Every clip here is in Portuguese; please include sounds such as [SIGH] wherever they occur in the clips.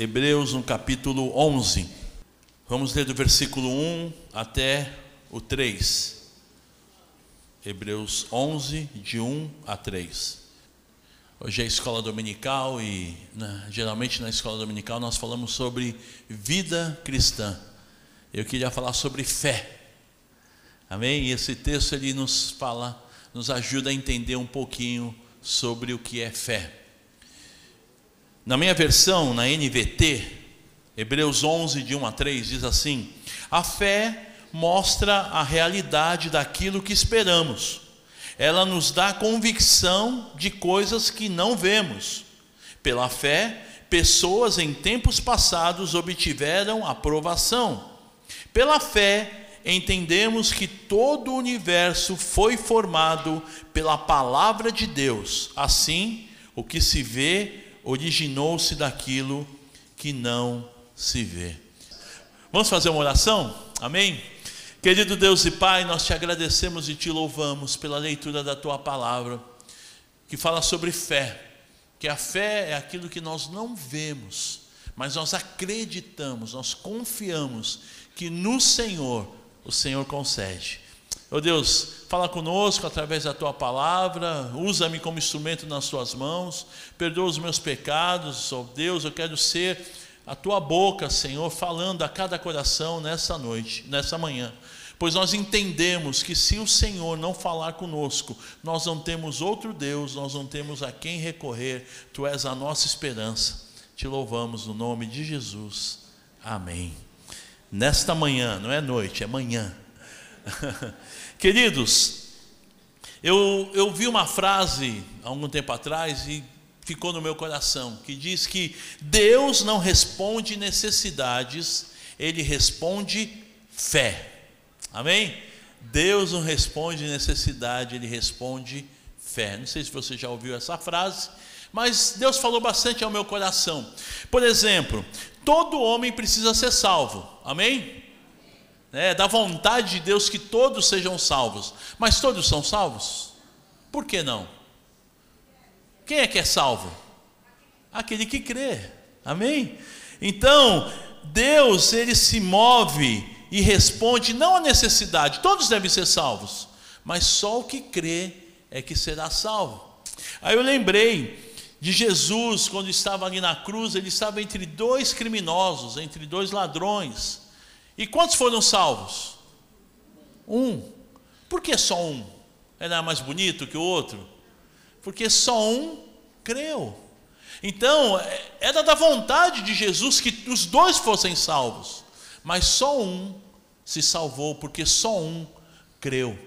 Hebreus no capítulo 11. Vamos ler do versículo 1 até o 3. Hebreus 11, de 1 a 3. Hoje é escola dominical e né, geralmente na escola dominical nós falamos sobre vida cristã. Eu queria falar sobre fé. Amém? E esse texto ele nos fala, nos ajuda a entender um pouquinho sobre o que é fé. Na minha versão, na NVT, Hebreus 11, de 1 a 3, diz assim: A fé mostra a realidade daquilo que esperamos, ela nos dá convicção de coisas que não vemos. Pela fé, pessoas em tempos passados obtiveram aprovação. Pela fé, entendemos que todo o universo foi formado pela palavra de Deus. Assim, o que se vê originou-se daquilo que não se vê. Vamos fazer uma oração? Amém? Querido Deus e Pai, nós te agradecemos e te louvamos pela leitura da tua palavra, que fala sobre fé, que a fé é aquilo que nós não vemos, mas nós acreditamos, nós confiamos que no Senhor o Senhor concede. Oh Deus, fala conosco através da tua palavra, usa-me como instrumento nas tuas mãos, perdoa os meus pecados, oh Deus, eu quero ser a tua boca, Senhor, falando a cada coração nessa noite, nessa manhã. Pois nós entendemos que se o Senhor não falar conosco, nós não temos outro Deus, nós não temos a quem recorrer, tu és a nossa esperança. Te louvamos no nome de Jesus. Amém nesta manhã, não é noite, é manhã. [LAUGHS] Queridos, eu, eu vi uma frase há algum tempo atrás e ficou no meu coração, que diz que Deus não responde necessidades, Ele responde fé. Amém? Deus não responde necessidade, Ele responde fé. Não sei se você já ouviu essa frase, mas Deus falou bastante ao meu coração. Por exemplo, todo homem precisa ser salvo. Amém? É da vontade de Deus que todos sejam salvos. Mas todos são salvos? Por que não? Quem é que é salvo? Aquele que crê. Amém? Então, Deus, ele se move e responde não à necessidade. Todos devem ser salvos, mas só o que crê é que será salvo. Aí eu lembrei de Jesus, quando estava ali na cruz, ele estava entre dois criminosos, entre dois ladrões. E quantos foram salvos? Um. Por que só um? Era mais bonito que o outro? Porque só um creu. Então, era da vontade de Jesus que os dois fossem salvos, mas só um se salvou, porque só um creu.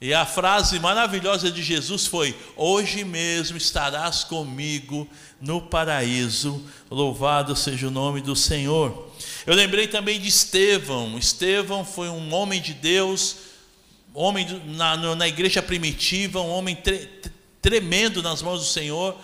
E a frase maravilhosa de Jesus foi: Hoje mesmo estarás comigo no paraíso, louvado seja o nome do Senhor. Eu lembrei também de Estevão. Estevão foi um homem de Deus, homem na, na igreja primitiva, um homem tre, tremendo nas mãos do Senhor.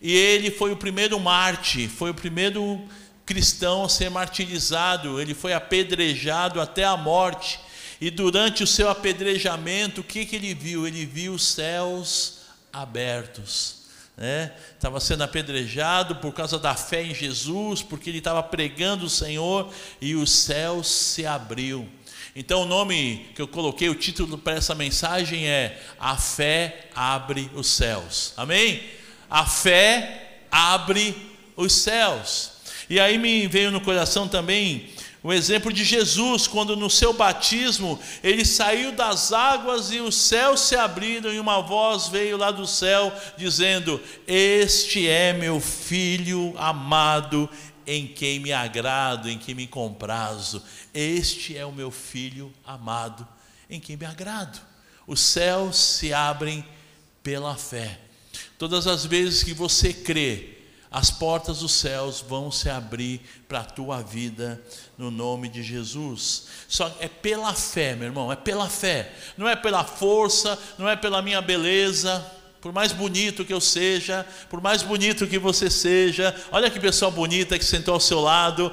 E ele foi o primeiro Marte, foi o primeiro cristão a ser martirizado. Ele foi apedrejado até a morte. E durante o seu apedrejamento, o que, que ele viu? Ele viu os céus abertos. Né? Estava sendo apedrejado por causa da fé em Jesus, porque ele estava pregando o Senhor e os céus se abriu. Então, o nome que eu coloquei, o título para essa mensagem é A Fé Abre os Céus. Amém? A fé abre os céus. E aí me veio no coração também o exemplo de Jesus, quando no seu batismo ele saiu das águas e os céus se abriram e uma voz veio lá do céu dizendo: Este é meu filho amado, em quem me agrado, em quem me comprazo. Este é o meu filho amado, em quem me agrado. Os céus se abrem pela fé. Todas as vezes que você crê, as portas dos céus vão se abrir para a tua vida no nome de Jesus. Só é pela fé, meu irmão, é pela fé. Não é pela força, não é pela minha beleza. Por mais bonito que eu seja, por mais bonito que você seja, olha que pessoa bonita que sentou ao seu lado,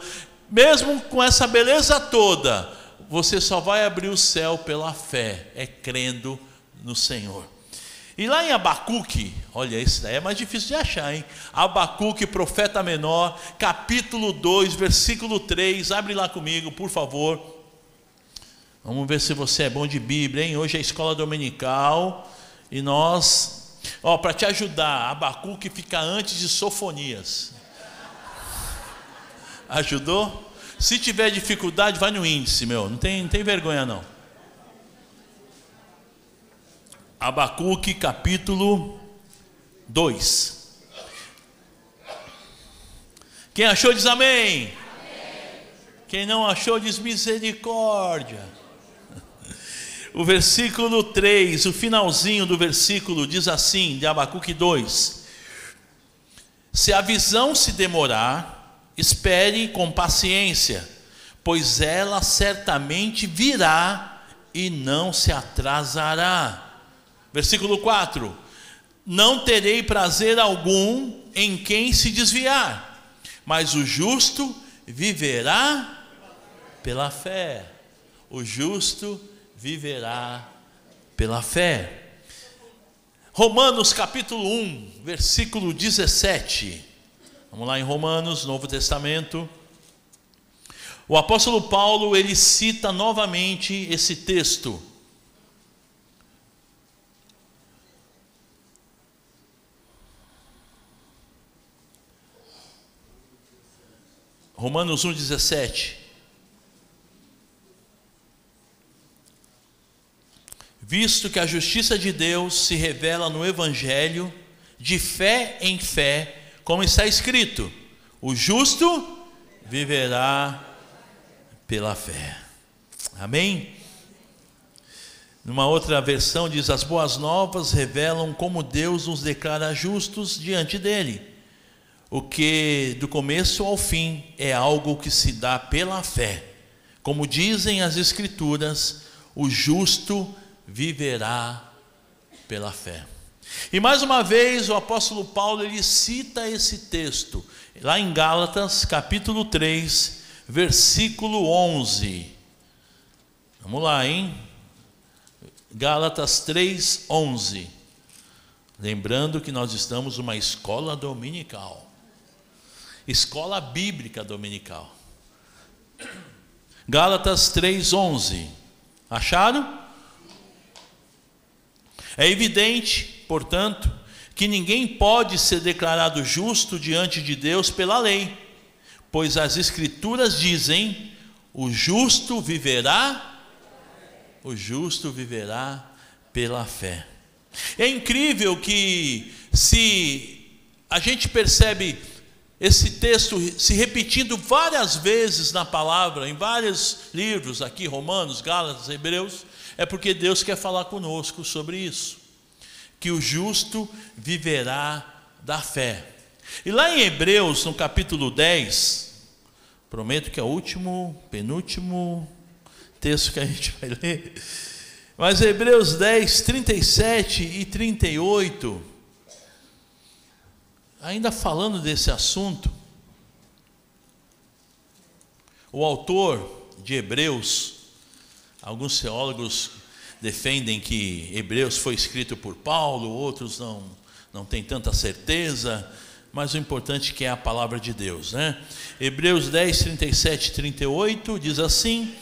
mesmo com essa beleza toda, você só vai abrir o céu pela fé, é crendo no Senhor. E lá em Abacuque, olha, isso daí é mais difícil de achar, hein? Abacuque, profeta menor, capítulo 2, versículo 3. Abre lá comigo, por favor. Vamos ver se você é bom de Bíblia, hein? Hoje é escola dominical e nós, ó, para te ajudar, Abacuque fica antes de Sofonias. Ajudou? Se tiver dificuldade, vai no índice, meu. Não tem, não tem vergonha não. Abacuque capítulo 2. Quem achou diz amém. amém. Quem não achou diz misericórdia. O versículo 3, o finalzinho do versículo diz assim, de Abacuque 2: Se a visão se demorar, espere com paciência, pois ela certamente virá e não se atrasará. Versículo 4: Não terei prazer algum em quem se desviar, mas o justo viverá pela fé. O justo viverá pela fé. Romanos capítulo 1, versículo 17. Vamos lá em Romanos, Novo Testamento. O apóstolo Paulo, ele cita novamente esse texto. Romanos 1,17. Visto que a justiça de Deus se revela no Evangelho, de fé em fé, como está escrito: o justo viverá pela fé. Amém? Numa outra versão diz: As boas novas revelam como Deus nos declara justos diante dele o que do começo ao fim é algo que se dá pela fé. Como dizem as Escrituras, o justo viverá pela fé. E mais uma vez o apóstolo Paulo ele cita esse texto, lá em Gálatas, capítulo 3, versículo 11. Vamos lá, hein? Gálatas 3, 11. Lembrando que nós estamos numa escola dominical. Escola Bíblica Dominical. Gálatas 3:11. Acharam? É evidente, portanto, que ninguém pode ser declarado justo diante de Deus pela lei, pois as escrituras dizem: o justo viverá, o justo viverá pela fé. É incrível que se a gente percebe esse texto se repetindo várias vezes na palavra, em vários livros aqui, Romanos, Gálatas, Hebreus, é porque Deus quer falar conosco sobre isso. Que o justo viverá da fé. E lá em Hebreus, no capítulo 10, prometo que é o último, penúltimo texto que a gente vai ler, mas Hebreus 10, 37 e 38 Ainda falando desse assunto, o autor de Hebreus, alguns teólogos defendem que Hebreus foi escrito por Paulo, outros não, não têm tanta certeza, mas o importante é que é a palavra de Deus, né? Hebreus 10, 37 e 38 diz assim: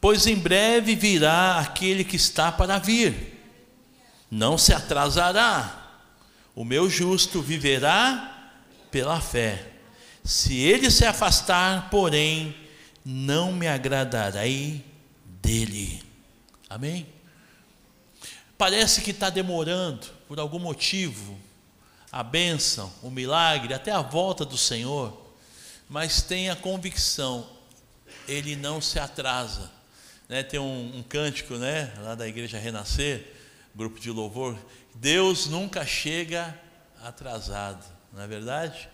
Pois em breve virá aquele que está para vir, não se atrasará o meu justo viverá pela fé. Se ele se afastar, porém, não me agradarei dele. Amém? Parece que está demorando, por algum motivo, a bênção, o milagre, até a volta do Senhor, mas tenha convicção, ele não se atrasa. Né, tem um, um cântico né, lá da Igreja Renascer, grupo de louvor, Deus nunca chega atrasado, não é verdade?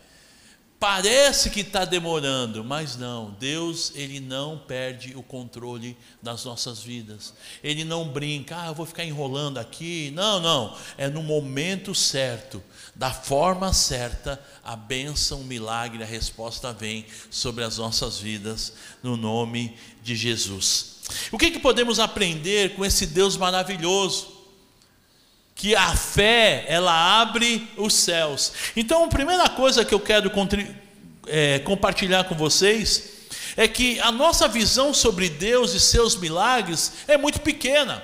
Parece que está demorando, mas não. Deus, Ele não perde o controle das nossas vidas. Ele não brinca, ah, eu vou ficar enrolando aqui. Não, não. É no momento certo, da forma certa, a bênção, o milagre, a resposta vem sobre as nossas vidas, no nome de Jesus. O que, que podemos aprender com esse Deus maravilhoso? Que a fé ela abre os céus. Então, a primeira coisa que eu quero é, compartilhar com vocês é que a nossa visão sobre Deus e seus milagres é muito pequena.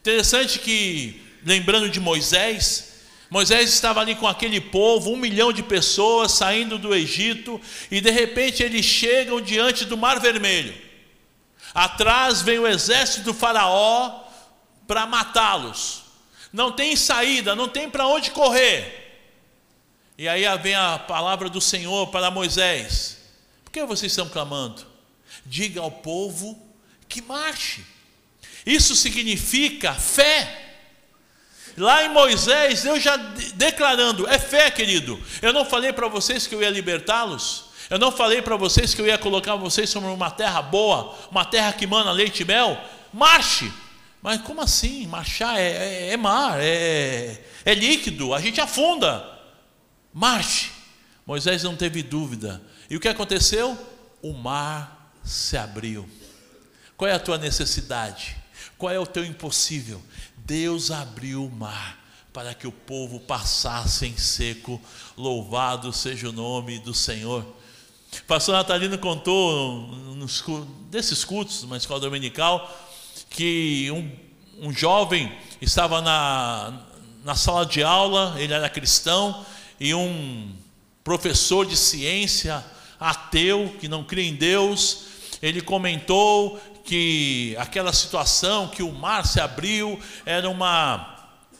Interessante que, lembrando de Moisés, Moisés estava ali com aquele povo, um milhão de pessoas saindo do Egito, e de repente eles chegam diante do Mar Vermelho. Atrás vem o exército do Faraó para matá-los. Não tem saída, não tem para onde correr. E aí vem a palavra do Senhor para Moisés: Por que vocês estão clamando? Diga ao povo que marche. Isso significa fé. Lá em Moisés, Deus já declarando, é fé, querido. Eu não falei para vocês que eu ia libertá-los. Eu não falei para vocês que eu ia colocar vocês sobre uma terra boa, uma terra que mana leite e mel. Marche. Mas como assim? Marchar é, é, é mar, é, é líquido, a gente afunda. Marche. Moisés não teve dúvida. E o que aconteceu? O mar se abriu. Qual é a tua necessidade? Qual é o teu impossível? Deus abriu o mar para que o povo passasse em seco. Louvado seja o nome do Senhor. Pastor Natalino contou nos, desses cultos, numa escola dominical, que um, um jovem estava na, na sala de aula, ele era cristão, e um professor de ciência, ateu, que não crê em Deus, ele comentou que aquela situação que o mar se abriu era uma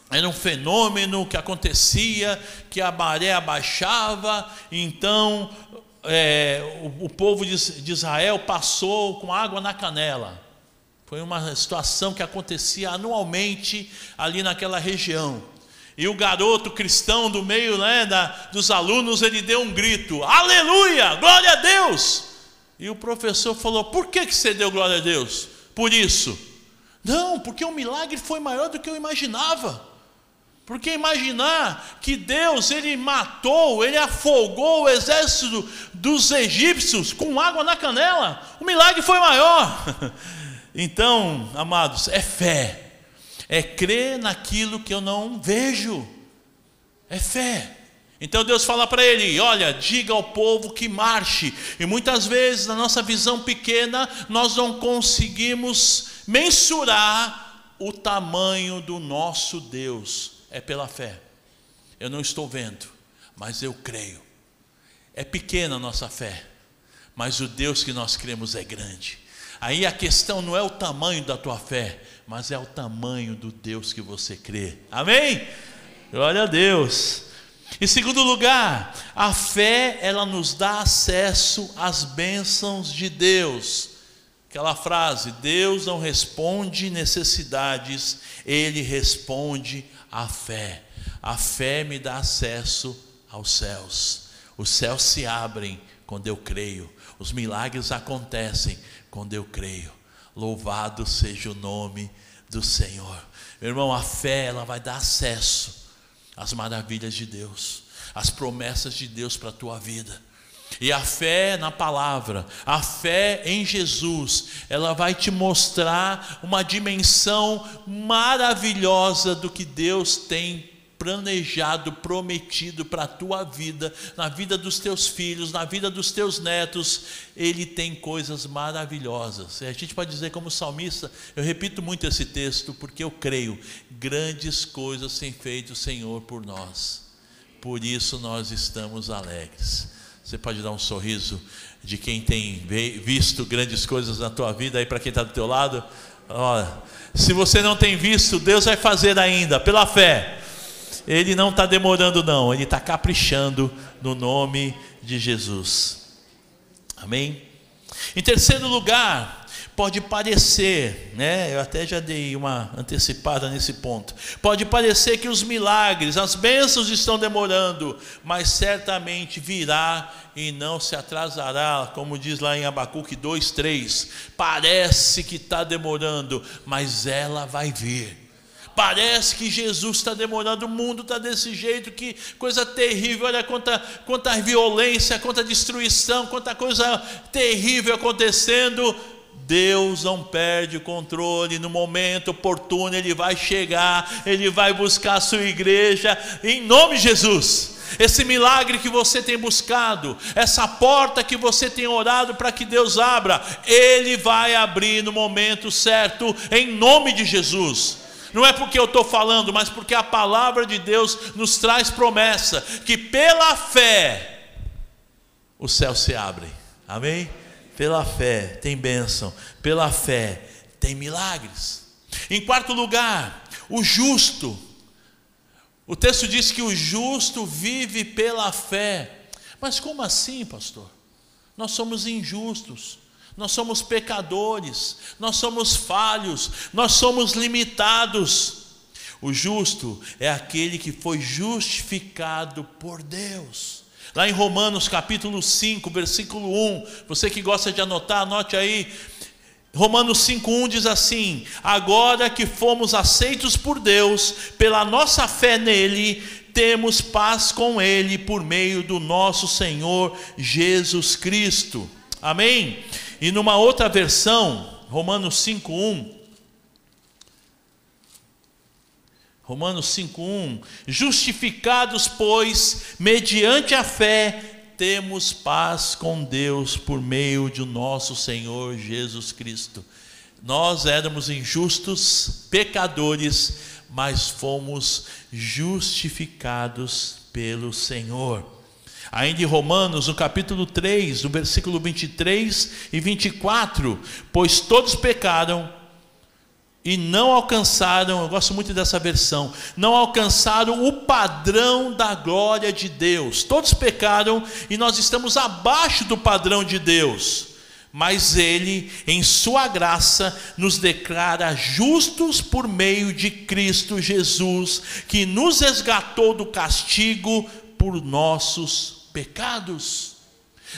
era um fenômeno que acontecia, que a maré abaixava, então é, o, o, povo de, de Israel passou com água na canela. Foi uma situação que acontecia anualmente ali naquela região. E o garoto cristão do meio né, da, dos alunos, ele deu um grito: Aleluia, glória a Deus! E o professor falou: Por que, que você deu glória a Deus? Por isso. Não, porque o milagre foi maior do que eu imaginava. Porque imaginar que Deus ele matou, ele afogou o exército dos egípcios com água na canela, o milagre foi maior. [LAUGHS] Então, amados, é fé, é crer naquilo que eu não vejo, é fé. Então Deus fala para ele: olha, diga ao povo que marche. E muitas vezes, na nossa visão pequena, nós não conseguimos mensurar o tamanho do nosso Deus. É pela fé. Eu não estou vendo, mas eu creio. É pequena a nossa fé, mas o Deus que nós cremos é grande. Aí a questão não é o tamanho da tua fé, mas é o tamanho do Deus que você crê. Amém? Glória a Deus. Em segundo lugar, a fé ela nos dá acesso às bênçãos de Deus. Aquela frase: Deus não responde necessidades, Ele responde à fé. A fé me dá acesso aos céus. Os céus se abrem quando eu creio. Os milagres acontecem quando eu creio. Louvado seja o nome do Senhor. Meu irmão, a fé ela vai dar acesso as maravilhas de Deus, as promessas de Deus para a tua vida. E a fé na palavra, a fé em Jesus, ela vai te mostrar uma dimensão maravilhosa do que Deus tem planejado, prometido para a tua vida, na vida dos teus filhos, na vida dos teus netos, Ele tem coisas maravilhosas. E a gente pode dizer, como salmista, eu repito muito esse texto, porque eu creio, grandes coisas tem feito o Senhor por nós, por isso nós estamos alegres. Você pode dar um sorriso de quem tem visto grandes coisas na tua vida aí para quem está do teu lado? Olha, se você não tem visto, Deus vai fazer ainda, pela fé. Ele não está demorando, não, ele está caprichando no nome de Jesus. Amém? Em terceiro lugar, pode parecer, né? Eu até já dei uma antecipada nesse ponto. Pode parecer que os milagres, as bênçãos estão demorando, mas certamente virá e não se atrasará, como diz lá em Abacuque 2:3. Parece que está demorando, mas ela vai vir. Parece que Jesus está demorando, o mundo está desse jeito, que coisa terrível, olha quanta, quanta violência, quanta destruição, quanta coisa terrível acontecendo. Deus não perde o controle, no momento oportuno Ele vai chegar, Ele vai buscar a sua igreja, em nome de Jesus esse milagre que você tem buscado, essa porta que você tem orado para que Deus abra, Ele vai abrir no momento certo, em nome de Jesus. Não é porque eu estou falando, mas porque a palavra de Deus nos traz promessa que pela fé o céu se abre. Amém? Pela fé tem bênção, pela fé tem milagres. Em quarto lugar, o justo o texto diz que o justo vive pela fé. Mas como assim, pastor? Nós somos injustos, nós somos pecadores, nós somos falhos, nós somos limitados. O justo é aquele que foi justificado por Deus. Lá em Romanos capítulo 5, versículo 1, você que gosta de anotar, anote aí. Romanos 5,1 diz assim: Agora que fomos aceitos por Deus, pela nossa fé nele, temos paz com Ele por meio do nosso Senhor Jesus Cristo. Amém? E numa outra versão, Romanos 5,1. Romanos 5,1: Justificados, pois, mediante a fé, temos paz com Deus por meio de nosso Senhor Jesus Cristo. Nós éramos injustos, pecadores, mas fomos justificados pelo Senhor. Ainda em Romanos, no capítulo 3, no versículo 23 e 24, pois todos pecaram e não alcançaram, eu gosto muito dessa versão, não alcançaram o padrão da glória de Deus. Todos pecaram e nós estamos abaixo do padrão de Deus. Mas Ele, em Sua graça, nos declara justos por meio de Cristo Jesus, que nos resgatou do castigo por nossos pecados.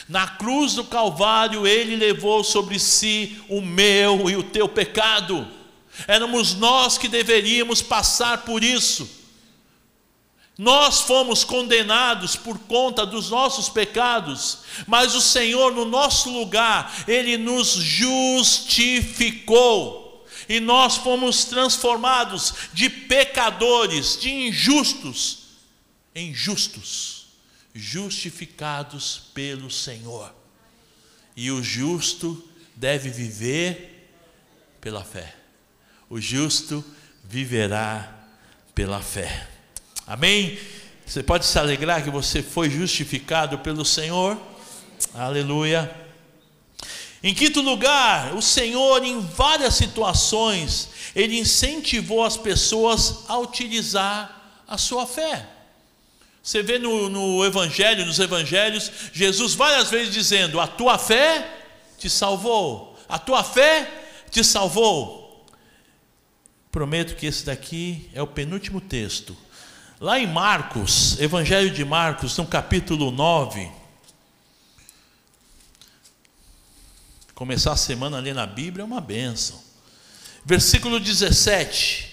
Na cruz do Calvário, Ele levou sobre si o meu e o teu pecado Éramos nós que deveríamos passar por isso. Nós fomos condenados por conta dos nossos pecados, mas o Senhor, no nosso lugar, Ele nos justificou, e nós fomos transformados de pecadores, de injustos, em justos, justificados pelo Senhor. E o justo deve viver pela fé o justo viverá pela fé. Amém? Você pode se alegrar que você foi justificado pelo Senhor. Aleluia. Em quinto lugar, o Senhor, em várias situações, Ele incentivou as pessoas a utilizar a sua fé. Você vê no, no Evangelho, nos Evangelhos, Jesus várias vezes dizendo: A tua fé te salvou, a tua fé te salvou. Prometo que esse daqui é o penúltimo texto. Lá em Marcos, Evangelho de Marcos, no capítulo 9. Começar a semana ali na Bíblia é uma benção. Versículo 17.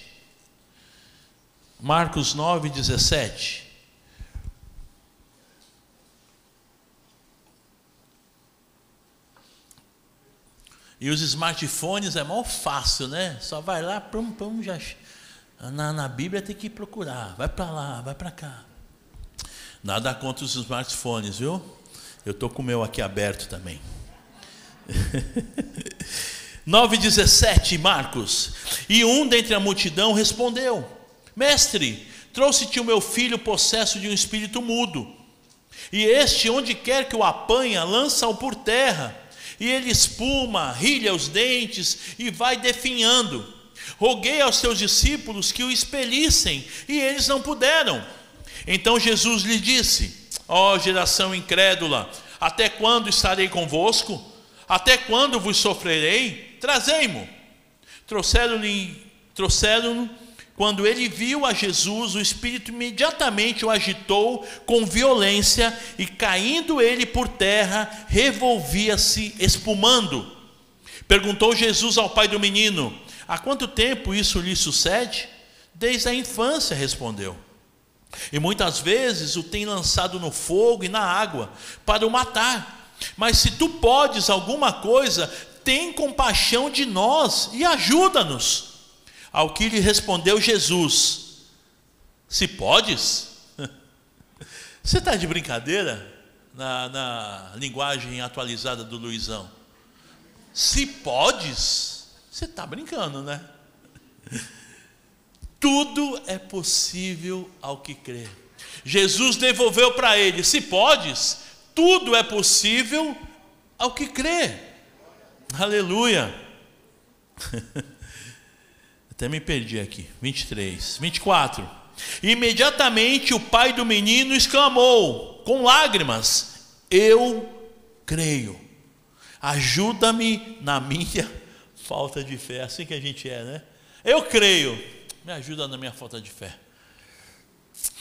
Marcos 9, 17. E os smartphones é mal fácil, né? Só vai lá, pum, pum, já. Na, na Bíblia tem que procurar. Vai para lá, vai para cá. Nada contra os smartphones, viu? Eu estou com o meu aqui aberto também. [LAUGHS] 9,17 Marcos. E um dentre a multidão respondeu: Mestre, trouxe-te o meu filho possesso de um espírito mudo. E este, onde quer que o apanha, lança-o por terra e ele espuma, rilha os dentes e vai definhando. Roguei aos seus discípulos que o expelissem, e eles não puderam. Então Jesus lhe disse: Ó oh, geração incrédula, até quando estarei convosco? Até quando vos sofrerei? Trazei-mo. Trouxeram-lhe, trouxeram quando ele viu a Jesus, o Espírito imediatamente o agitou com violência e, caindo ele por terra, revolvia-se espumando. Perguntou Jesus ao pai do menino: Há quanto tempo isso lhe sucede? Desde a infância, respondeu. E muitas vezes o tem lançado no fogo e na água para o matar. Mas se tu podes alguma coisa, tem compaixão de nós e ajuda-nos. Ao que lhe respondeu Jesus: Se podes. [LAUGHS] Você está de brincadeira na, na linguagem atualizada do Luizão? Se podes, você está brincando, né? [LAUGHS] Tudo é possível ao que crê. Jesus devolveu para ele: se podes, tudo é possível ao que crê. Aleluia. [LAUGHS] Até me perdi aqui. 23, 24. Imediatamente o pai do menino exclamou, com lágrimas: Eu creio. Ajuda-me na minha [LAUGHS] falta de fé. Assim que a gente é, né? Eu creio. Me ajuda na minha falta de fé.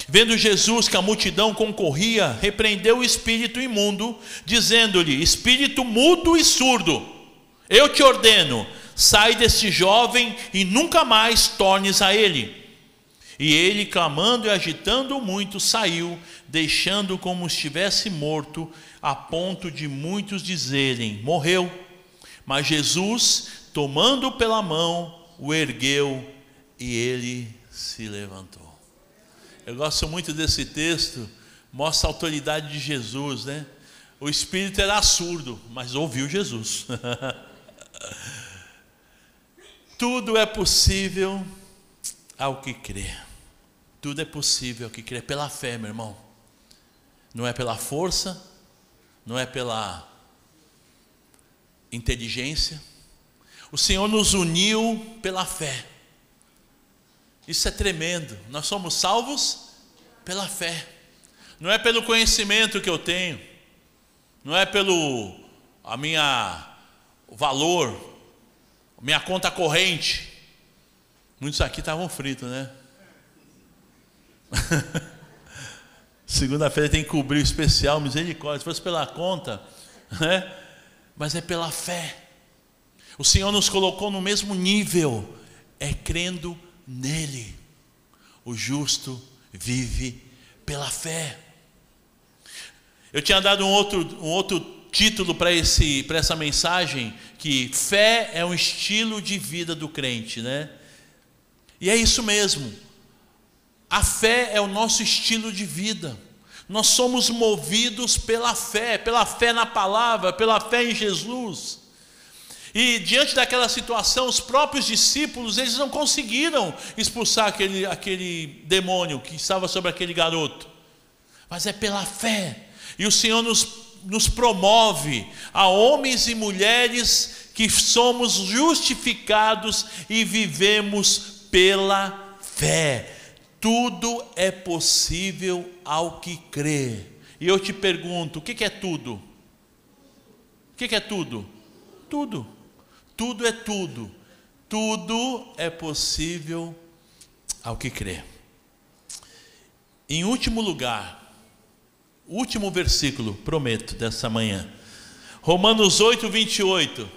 Vendo Jesus que a multidão concorria, repreendeu o espírito imundo, dizendo-lhe: Espírito mudo e surdo, eu te ordeno, sai deste jovem e nunca mais tornes a ele. E ele, clamando e agitando muito, saiu, deixando como estivesse morto, a ponto de muitos dizerem: Morreu. Mas Jesus, tomando-o pela mão, o ergueu e ele se levantou. Eu gosto muito desse texto, mostra a autoridade de Jesus, né? O espírito era surdo, mas ouviu Jesus. [LAUGHS] Tudo é possível ao que crê. Tudo é possível ao que crê pela fé, meu irmão. Não é pela força, não é pela inteligência. O Senhor nos uniu pela fé. Isso é tremendo. Nós somos salvos pela fé. Não é pelo conhecimento que eu tenho. Não é pelo a minha valor, minha conta corrente. Muitos aqui estavam fritos, né? [LAUGHS] Segunda-feira tem que cobrir o especial, misericórdia. Se fosse pela conta, né? Mas é pela fé. O Senhor nos colocou no mesmo nível, é crendo nele. O justo vive pela fé. Eu tinha dado um outro, um outro título para essa mensagem, que fé é um estilo de vida do crente, né? E é isso mesmo. A fé é o nosso estilo de vida. Nós somos movidos pela fé, pela fé na palavra, pela fé em Jesus. E diante daquela situação, os próprios discípulos, eles não conseguiram expulsar aquele, aquele demônio que estava sobre aquele garoto. Mas é pela fé. E o Senhor nos, nos promove a homens e mulheres que somos justificados e vivemos pela fé. Tudo é possível ao que crê. E eu te pergunto: o que é tudo? O que é tudo? Tudo. Tudo é tudo. Tudo é possível ao que crê. Em último lugar, último versículo, prometo, dessa manhã. Romanos 8, 28.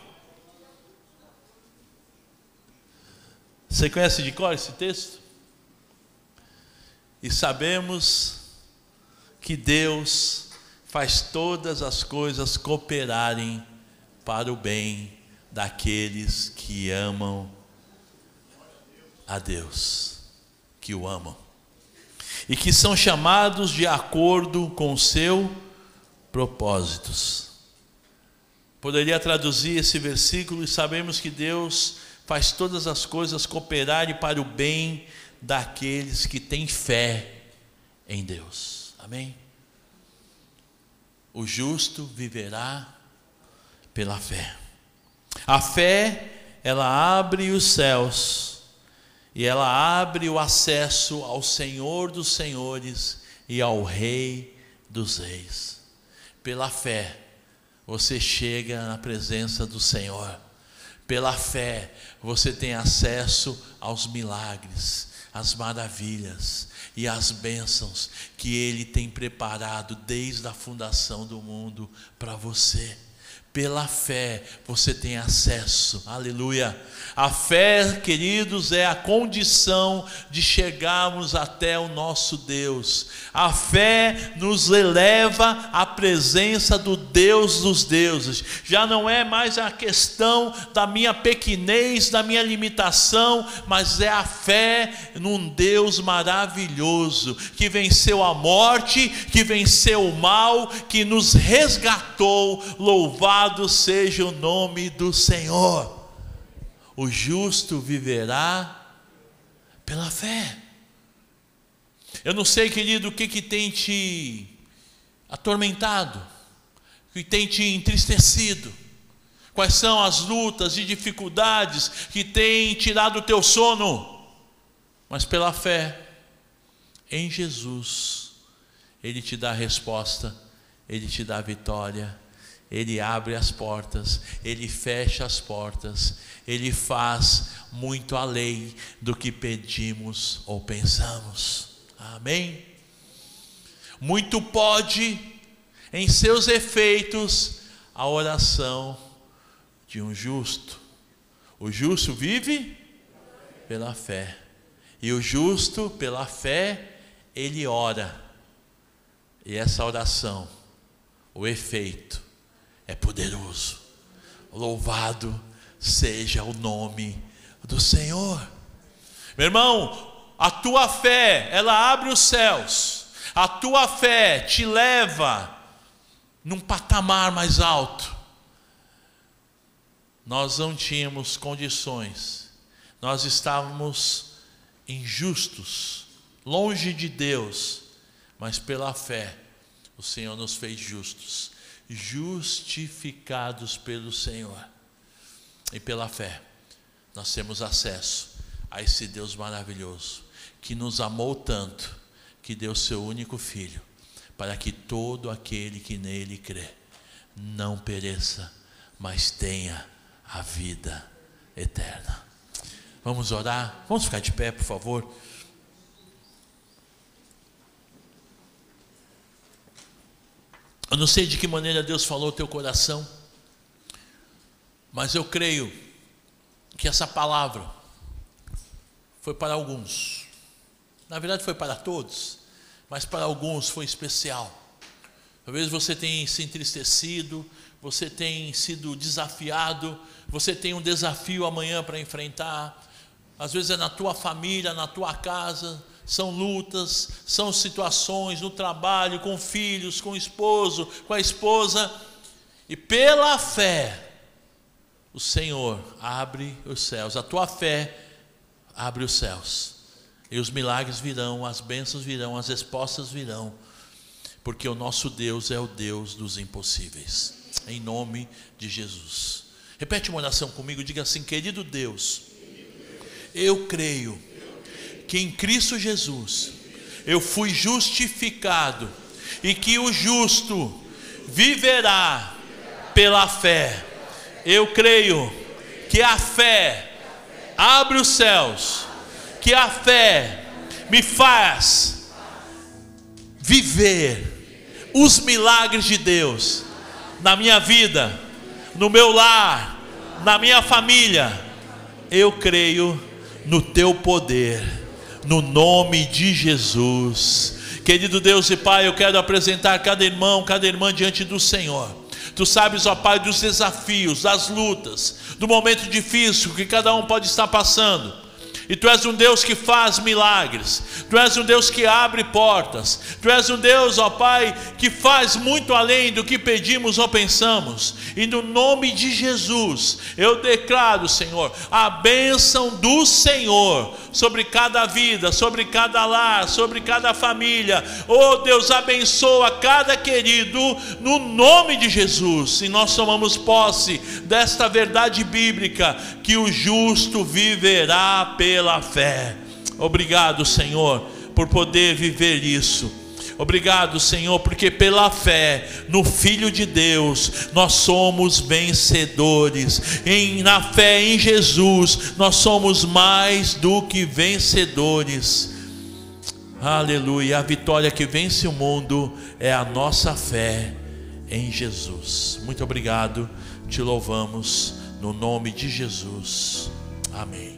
Você conhece de cor esse texto? E sabemos que Deus faz todas as coisas cooperarem para o bem daqueles que amam a Deus, que o amam, e que são chamados de acordo com seu propósitos. Poderia traduzir esse versículo e sabemos que Deus faz todas as coisas cooperarem para o bem daqueles que têm fé em Deus. Amém? O justo viverá pela fé. A fé, ela abre os céus e ela abre o acesso ao Senhor dos Senhores e ao Rei dos Reis. Pela fé, você chega na presença do Senhor. Pela fé, você tem acesso aos milagres, às maravilhas e às bênçãos que Ele tem preparado desde a fundação do mundo para você Pela fé você tem acesso, aleluia. A fé, queridos, é a condição de chegarmos até o nosso Deus. A fé nos eleva à presença do Deus dos deuses. Já não é mais a questão da minha pequenez, da minha limitação, mas é a fé num Deus maravilhoso que venceu a morte, que venceu o mal, que nos resgatou. Louvado seja o nome do Senhor. O justo viverá pela fé. Eu não sei, querido, o que, que tem te atormentado, o que tem te entristecido, quais são as lutas e dificuldades que têm tirado o teu sono, mas pela fé em Jesus, Ele te dá a resposta, Ele te dá a vitória ele abre as portas, ele fecha as portas, ele faz muito além do que pedimos ou pensamos. Amém? Muito pode, em seus efeitos, a oração de um justo. O justo vive pela fé, e o justo, pela fé, ele ora, e essa oração, o efeito, é poderoso. Louvado seja o nome do Senhor. Meu irmão, a tua fé, ela abre os céus. A tua fé te leva num patamar mais alto. Nós não tínhamos condições. Nós estávamos injustos, longe de Deus, mas pela fé o Senhor nos fez justos justificados pelo Senhor. E pela fé, nós temos acesso a esse Deus maravilhoso, que nos amou tanto, que deu seu único filho, para que todo aquele que nele crê não pereça, mas tenha a vida eterna. Vamos orar? Vamos ficar de pé, por favor. Eu não sei de que maneira Deus falou teu coração, mas eu creio que essa palavra foi para alguns. Na verdade, foi para todos, mas para alguns foi especial. Talvez você tenha se entristecido, você tenha sido desafiado, você tem um desafio amanhã para enfrentar. Às vezes é na tua família, na tua casa, são lutas, são situações no trabalho, com filhos, com o esposo, com a esposa, e pela fé, o Senhor abre os céus, a tua fé abre os céus, e os milagres virão, as bênçãos virão, as respostas virão, porque o nosso Deus é o Deus dos impossíveis, em nome de Jesus. Repete uma oração comigo, diga assim: querido Deus, eu creio que em Cristo Jesus eu fui justificado e que o justo viverá pela fé. Eu creio que a fé abre os céus, que a fé me faz viver os milagres de Deus na minha vida, no meu lar, na minha família. Eu creio no teu poder no nome de Jesus. Querido Deus e Pai, eu quero apresentar cada irmão, cada irmã diante do Senhor. Tu sabes, ó Pai, dos desafios, das lutas, do momento difícil que cada um pode estar passando. E tu és um Deus que faz milagres, tu és um Deus que abre portas, tu és um Deus, ó Pai, que faz muito além do que pedimos ou pensamos. E no nome de Jesus, eu declaro, Senhor, a bênção do Senhor sobre cada vida, sobre cada lar, sobre cada família. Oh Deus, abençoa cada querido no nome de Jesus. E nós tomamos posse desta verdade bíblica que o justo viverá pela fé. Obrigado, Senhor, por poder viver isso. Obrigado, Senhor, porque pela fé no Filho de Deus nós somos vencedores. Em, na fé em Jesus nós somos mais do que vencedores. Aleluia. A vitória que vence o mundo é a nossa fé em Jesus. Muito obrigado, te louvamos no nome de Jesus. Amém.